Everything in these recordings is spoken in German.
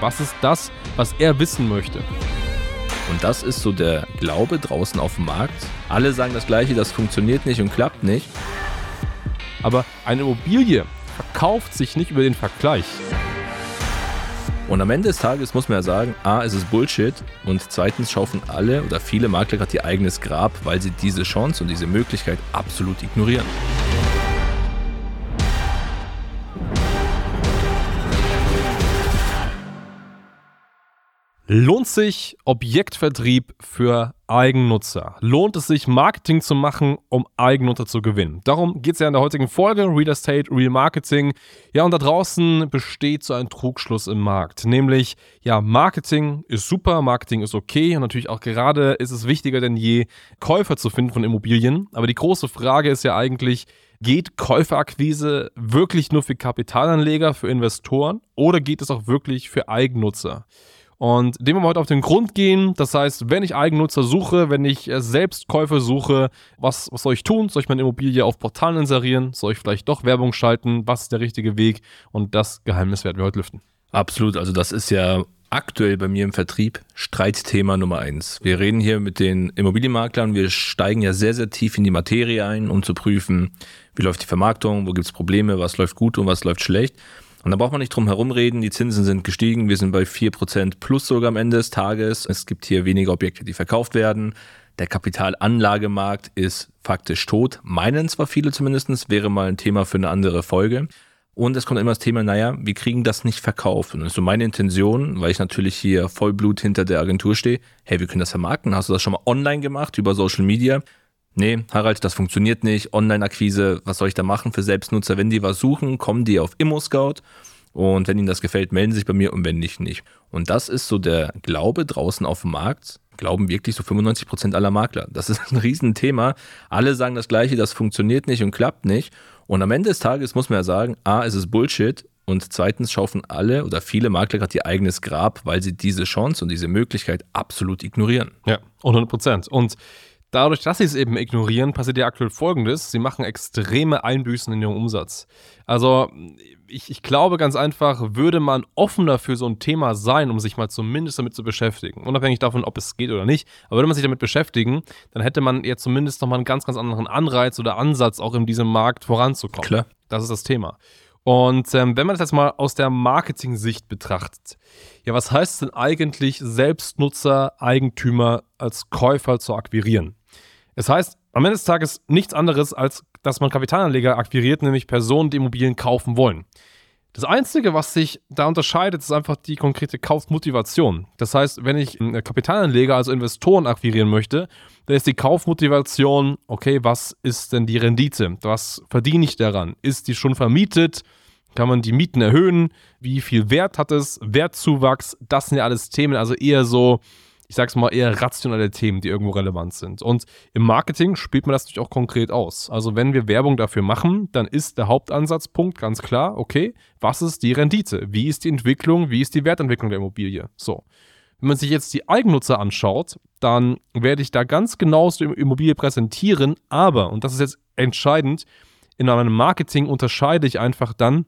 Was ist das, was er wissen möchte? Und das ist so der Glaube draußen auf dem Markt. Alle sagen das Gleiche, das funktioniert nicht und klappt nicht. Aber eine Immobilie verkauft sich nicht über den Vergleich. Und am Ende des Tages muss man ja sagen, a, es ist Bullshit und zweitens schaufen alle oder viele Makler gerade ihr eigenes Grab, weil sie diese Chance und diese Möglichkeit absolut ignorieren. Lohnt sich Objektvertrieb für Eigennutzer? Lohnt es sich, Marketing zu machen, um Eigennutzer zu gewinnen? Darum geht es ja in der heutigen Folge Real Estate, Real Marketing. Ja, und da draußen besteht so ein Trugschluss im Markt. Nämlich, ja, Marketing ist super, Marketing ist okay und natürlich auch gerade ist es wichtiger denn je, Käufer zu finden von Immobilien. Aber die große Frage ist ja eigentlich, Geht Käuferakquise wirklich nur für Kapitalanleger, für Investoren oder geht es auch wirklich für Eigennutzer? Und dem wollen wir heute auf den Grund gehen. Das heißt, wenn ich Eigennutzer suche, wenn ich äh, selbst Käufe suche, was, was soll ich tun? Soll ich meine Immobilie auf Portalen inserieren? Soll ich vielleicht doch Werbung schalten? Was ist der richtige Weg? Und das Geheimnis werden wir heute lüften. Absolut. Also das ist ja aktuell bei mir im Vertrieb Streitthema Nummer eins. Wir reden hier mit den Immobilienmaklern, wir steigen ja sehr, sehr tief in die Materie ein, um zu prüfen, wie läuft die Vermarktung, wo gibt es Probleme, was läuft gut und was läuft schlecht. Und da braucht man nicht drum herum reden. Die Zinsen sind gestiegen. Wir sind bei 4% plus sogar am Ende des Tages. Es gibt hier weniger Objekte, die verkauft werden. Der Kapitalanlagemarkt ist faktisch tot. Meinen zwar viele zumindest, wäre mal ein Thema für eine andere Folge. Und es kommt immer das Thema, naja, wir kriegen das nicht verkauft. Und das ist so meine Intention, weil ich natürlich hier Vollblut hinter der Agentur stehe. Hey, wir können das vermarkten. Hast du das schon mal online gemacht über Social Media? Nee, Harald, das funktioniert nicht. Online-Akquise, was soll ich da machen für Selbstnutzer? Wenn die was suchen, kommen die auf ImmoScout. Und wenn ihnen das gefällt, melden sie sich bei mir und wenn nicht, nicht. Und das ist so der Glaube draußen auf dem Markt. Glauben wirklich so 95 Prozent aller Makler. Das ist ein Riesenthema. Alle sagen das Gleiche, das funktioniert nicht und klappt nicht. Und am Ende des Tages muss man ja sagen, A, es ist Bullshit. Und zweitens schaufen alle oder viele Makler gerade ihr eigenes Grab, weil sie diese Chance und diese Möglichkeit absolut ignorieren. Ja, 100 Prozent. Und Dadurch, dass sie es eben ignorieren, passiert ja aktuell Folgendes. Sie machen extreme Einbüßen in ihrem Umsatz. Also ich, ich, glaube ganz einfach, würde man offener für so ein Thema sein, um sich mal zumindest damit zu beschäftigen, unabhängig davon, ob es geht oder nicht, aber würde man sich damit beschäftigen, dann hätte man ja zumindest nochmal einen ganz, ganz anderen Anreiz oder Ansatz, auch in diesem Markt voranzukommen. Klar. Das ist das Thema. Und ähm, wenn man das jetzt mal aus der Marketing-Sicht betrachtet, ja, was heißt es denn eigentlich, Selbstnutzer, Eigentümer als Käufer zu akquirieren? Es heißt am Ende des Tages nichts anderes, als dass man Kapitalanleger akquiriert, nämlich Personen, die Immobilien kaufen wollen. Das Einzige, was sich da unterscheidet, ist einfach die konkrete Kaufmotivation. Das heißt, wenn ich Kapitalanleger, also Investoren akquirieren möchte, dann ist die Kaufmotivation, okay, was ist denn die Rendite? Was verdiene ich daran? Ist die schon vermietet? Kann man die Mieten erhöhen? Wie viel Wert hat es? Wertzuwachs? Das sind ja alles Themen, also eher so, ich sag's mal, eher rationale Themen, die irgendwo relevant sind. Und im Marketing spielt man das natürlich auch konkret aus. Also wenn wir Werbung dafür machen, dann ist der Hauptansatzpunkt ganz klar, okay, was ist die Rendite? Wie ist die Entwicklung? Wie ist die Wertentwicklung der Immobilie? So. Wenn man sich jetzt die Eigennutzer anschaut, dann werde ich da ganz genau die Immobilie präsentieren, aber, und das ist jetzt entscheidend, in meinem Marketing unterscheide ich einfach dann,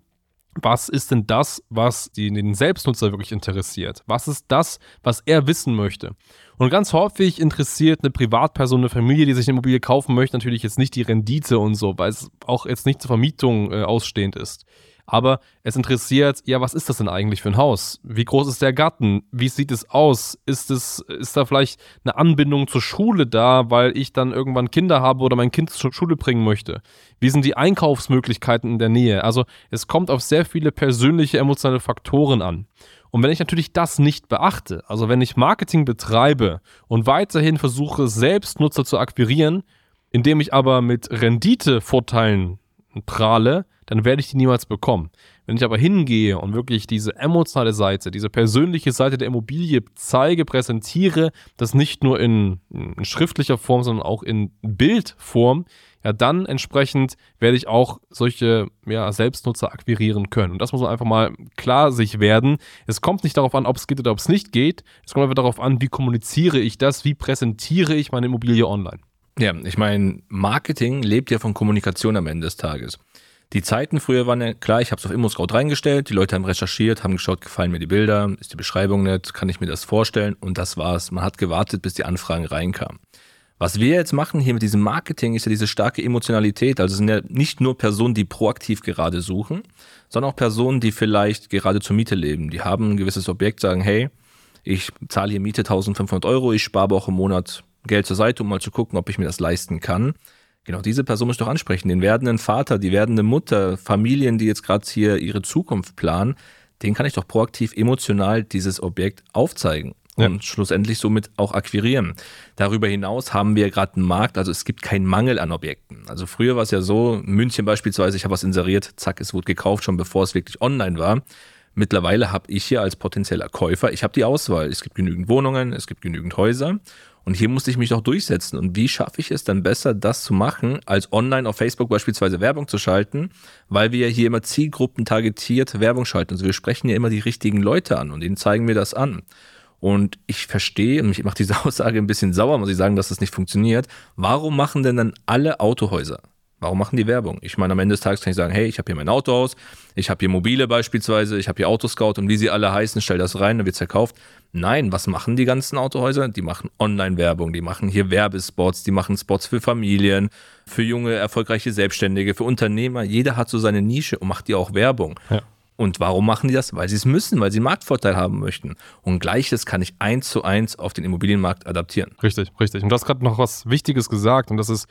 was ist denn das, was den Selbstnutzer wirklich interessiert? Was ist das, was er wissen möchte? Und ganz häufig interessiert eine Privatperson, eine Familie, die sich eine Immobilie kaufen möchte, natürlich jetzt nicht die Rendite und so, weil es auch jetzt nicht zur Vermietung äh, ausstehend ist. Aber es interessiert, ja, was ist das denn eigentlich für ein Haus? Wie groß ist der Garten? Wie sieht es aus? Ist es, ist da vielleicht eine Anbindung zur Schule da, weil ich dann irgendwann Kinder habe oder mein Kind zur Schule bringen möchte? Wie sind die Einkaufsmöglichkeiten in der Nähe? Also es kommt auf sehr viele persönliche emotionale Faktoren an. Und wenn ich natürlich das nicht beachte, also wenn ich Marketing betreibe und weiterhin versuche, selbst Nutzer zu akquirieren, indem ich aber mit Renditevorteilen prahle, dann werde ich die niemals bekommen. Wenn ich aber hingehe und wirklich diese emotionale Seite, diese persönliche Seite der Immobilie zeige, präsentiere, das nicht nur in, in schriftlicher Form, sondern auch in Bildform, ja, dann entsprechend werde ich auch solche ja, Selbstnutzer akquirieren können. Und das muss man einfach mal klar sich werden. Es kommt nicht darauf an, ob es geht oder ob es nicht geht. Es kommt einfach darauf an, wie kommuniziere ich das, wie präsentiere ich meine Immobilie online. Ja, ich meine, Marketing lebt ja von Kommunikation am Ende des Tages. Die Zeiten früher waren ja klar, ich habe es auf ImmoScout reingestellt, die Leute haben recherchiert, haben geschaut, gefallen mir die Bilder, ist die Beschreibung nett, kann ich mir das vorstellen und das war's. Man hat gewartet, bis die Anfragen reinkamen. Was wir jetzt machen hier mit diesem Marketing ist ja diese starke Emotionalität. Also es sind ja nicht nur Personen, die proaktiv gerade suchen, sondern auch Personen, die vielleicht gerade zur Miete leben. Die haben ein gewisses Objekt, sagen, hey, ich zahle hier Miete 1500 Euro, ich spare auch im Monat Geld zur Seite, um mal zu gucken, ob ich mir das leisten kann. Genau diese Person muss ich doch ansprechen. Den werdenden Vater, die werdende Mutter, Familien, die jetzt gerade hier ihre Zukunft planen, den kann ich doch proaktiv emotional dieses Objekt aufzeigen ja. und schlussendlich somit auch akquirieren. Darüber hinaus haben wir gerade einen Markt, also es gibt keinen Mangel an Objekten. Also früher war es ja so, München beispielsweise, ich habe was inseriert, zack, es wurde gekauft, schon bevor es wirklich online war. Mittlerweile habe ich hier als potenzieller Käufer, ich habe die Auswahl. Es gibt genügend Wohnungen, es gibt genügend Häuser und hier musste ich mich doch durchsetzen. Und wie schaffe ich es dann besser, das zu machen, als online auf Facebook beispielsweise Werbung zu schalten, weil wir ja hier immer Zielgruppen targetiert Werbung schalten. Also wir sprechen ja immer die richtigen Leute an und denen zeigen wir das an. Und ich verstehe, und ich mache diese Aussage ein bisschen sauer, muss ich sagen, dass das nicht funktioniert. Warum machen denn dann alle Autohäuser Warum machen die Werbung? Ich meine, am Ende des Tages kann ich sagen, hey, ich habe hier mein Autohaus, ich habe hier Mobile beispielsweise, ich habe hier Autoscout und wie sie alle heißen, stell das rein, dann wird es verkauft. Nein, was machen die ganzen Autohäuser? Die machen Online-Werbung, die machen hier Werbespots, die machen Spots für Familien, für junge, erfolgreiche Selbstständige, für Unternehmer. Jeder hat so seine Nische und macht die auch Werbung. Ja. Und warum machen die das? Weil sie es müssen, weil sie einen Marktvorteil haben möchten. Und gleiches kann ich eins zu eins auf den Immobilienmarkt adaptieren. Richtig, richtig. Und du hast gerade noch was Wichtiges gesagt und das ist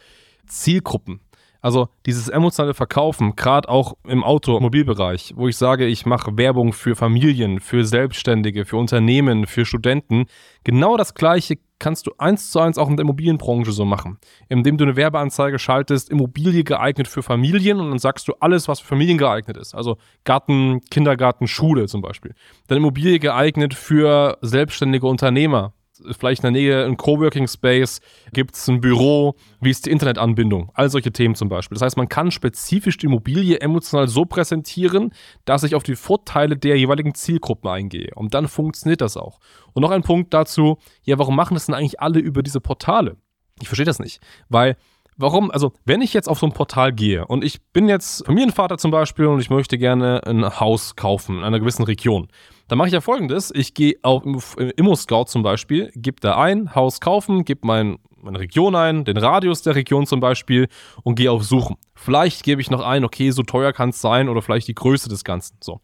Zielgruppen. Also dieses emotionale Verkaufen, gerade auch im Automobilbereich, wo ich sage, ich mache Werbung für Familien, für Selbstständige, für Unternehmen, für Studenten. Genau das Gleiche kannst du eins zu eins auch in der Immobilienbranche so machen, indem du eine Werbeanzeige schaltest, Immobilie geeignet für Familien und dann sagst du alles, was für Familien geeignet ist. Also Garten, Kindergarten, Schule zum Beispiel. Dann Immobilie geeignet für selbstständige Unternehmer, vielleicht in der Nähe ein Coworking Space, gibt es ein Büro, wie ist die Internetanbindung, all solche Themen zum Beispiel. Das heißt, man kann spezifisch die Immobilie emotional so präsentieren, dass ich auf die Vorteile der jeweiligen Zielgruppen eingehe. Und dann funktioniert das auch. Und noch ein Punkt dazu, ja, warum machen das denn eigentlich alle über diese Portale? Ich verstehe das nicht, weil Warum? Also, wenn ich jetzt auf so ein Portal gehe und ich bin jetzt Familienvater zum Beispiel und ich möchte gerne ein Haus kaufen in einer gewissen Region, dann mache ich ja folgendes: Ich gehe auf Immo-Scout zum Beispiel, gebe da ein, Haus kaufen, gebe mein, meine Region ein, den Radius der Region zum Beispiel und gehe auf Suchen. Vielleicht gebe ich noch ein, okay, so teuer kann es sein oder vielleicht die Größe des Ganzen. So.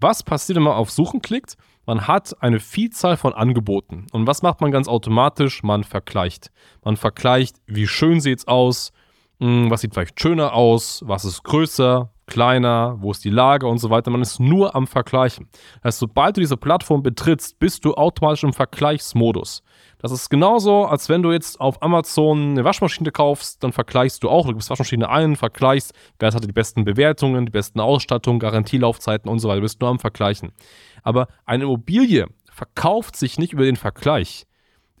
Was passiert, wenn man auf Suchen klickt? Man hat eine Vielzahl von Angeboten. Und was macht man ganz automatisch? Man vergleicht. Man vergleicht, wie schön sieht es aus, hm, was sieht vielleicht schöner aus, was ist größer, kleiner, wo ist die Lage und so weiter. Man ist nur am Vergleichen. Das heißt, sobald du diese Plattform betrittst, bist du automatisch im Vergleichsmodus. Das ist genauso, als wenn du jetzt auf Amazon eine Waschmaschine kaufst, dann vergleichst du auch, du gibst Waschmaschine ein, vergleichst, wer hat die besten Bewertungen, die besten Ausstattungen, Garantielaufzeiten und so weiter. Du bist nur am Vergleichen. Aber eine Immobilie verkauft sich nicht über den Vergleich.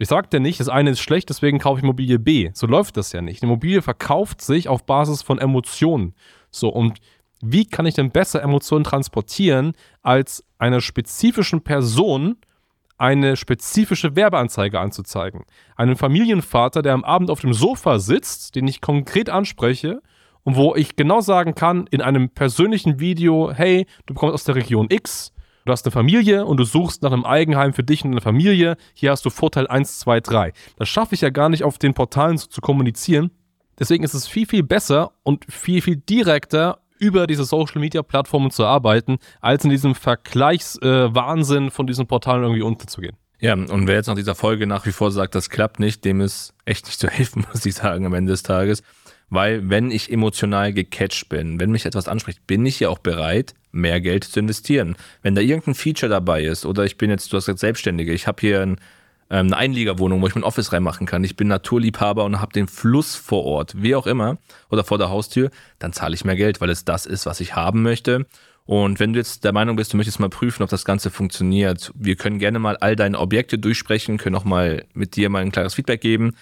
Ich sagte nicht, das eine ist schlecht, deswegen kaufe ich Immobilie B. So läuft das ja nicht. Eine Immobilie verkauft sich auf Basis von Emotionen. So, und wie kann ich denn besser Emotionen transportieren, als einer spezifischen Person eine spezifische Werbeanzeige anzuzeigen? Einen Familienvater, der am Abend auf dem Sofa sitzt, den ich konkret anspreche und wo ich genau sagen kann, in einem persönlichen Video, hey, du kommst aus der Region X, du hast eine Familie und du suchst nach einem Eigenheim für dich und deine Familie, hier hast du Vorteil 1, 2, 3. Das schaffe ich ja gar nicht auf den Portalen so zu kommunizieren. Deswegen ist es viel, viel besser und viel, viel direkter über diese Social Media Plattformen zu arbeiten, als in diesem Vergleichswahnsinn äh, von diesen Portalen irgendwie unterzugehen. Ja, und wer jetzt nach dieser Folge nach wie vor sagt, das klappt nicht, dem ist echt nicht zu helfen, muss ich sagen, am Ende des Tages. Weil wenn ich emotional gecatcht bin, wenn mich etwas anspricht, bin ich ja auch bereit, mehr Geld zu investieren. Wenn da irgendein Feature dabei ist oder ich bin jetzt, du hast gesagt, Selbstständige, ich habe hier ein ähm, eine Einliegerwohnung, wo ich mein Office reinmachen kann. Ich bin Naturliebhaber und habe den Fluss vor Ort, wie auch immer, oder vor der Haustür, dann zahle ich mehr Geld, weil es das ist, was ich haben möchte. Und wenn du jetzt der Meinung bist, du möchtest mal prüfen, ob das Ganze funktioniert, wir können gerne mal all deine Objekte durchsprechen, können auch mal mit dir mal ein klares Feedback geben.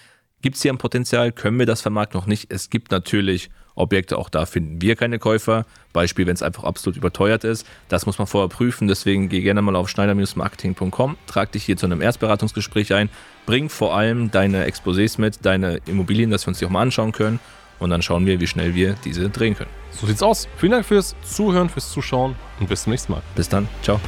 Gibt es hier ein Potenzial? Können wir das vermarkten noch nicht? Es gibt natürlich Objekte, auch da finden wir keine Käufer. Beispiel, wenn es einfach absolut überteuert ist. Das muss man vorher prüfen. Deswegen geh gerne mal auf schneider-marketing.com, trag dich hier zu einem Erstberatungsgespräch ein, bring vor allem deine Exposés mit, deine Immobilien, dass wir uns die auch mal anschauen können. und dann schauen wir, wie schnell wir diese drehen können. So sieht's aus. Vielen Dank fürs Zuhören, fürs Zuschauen und bis zum nächsten Mal. Bis dann. Ciao.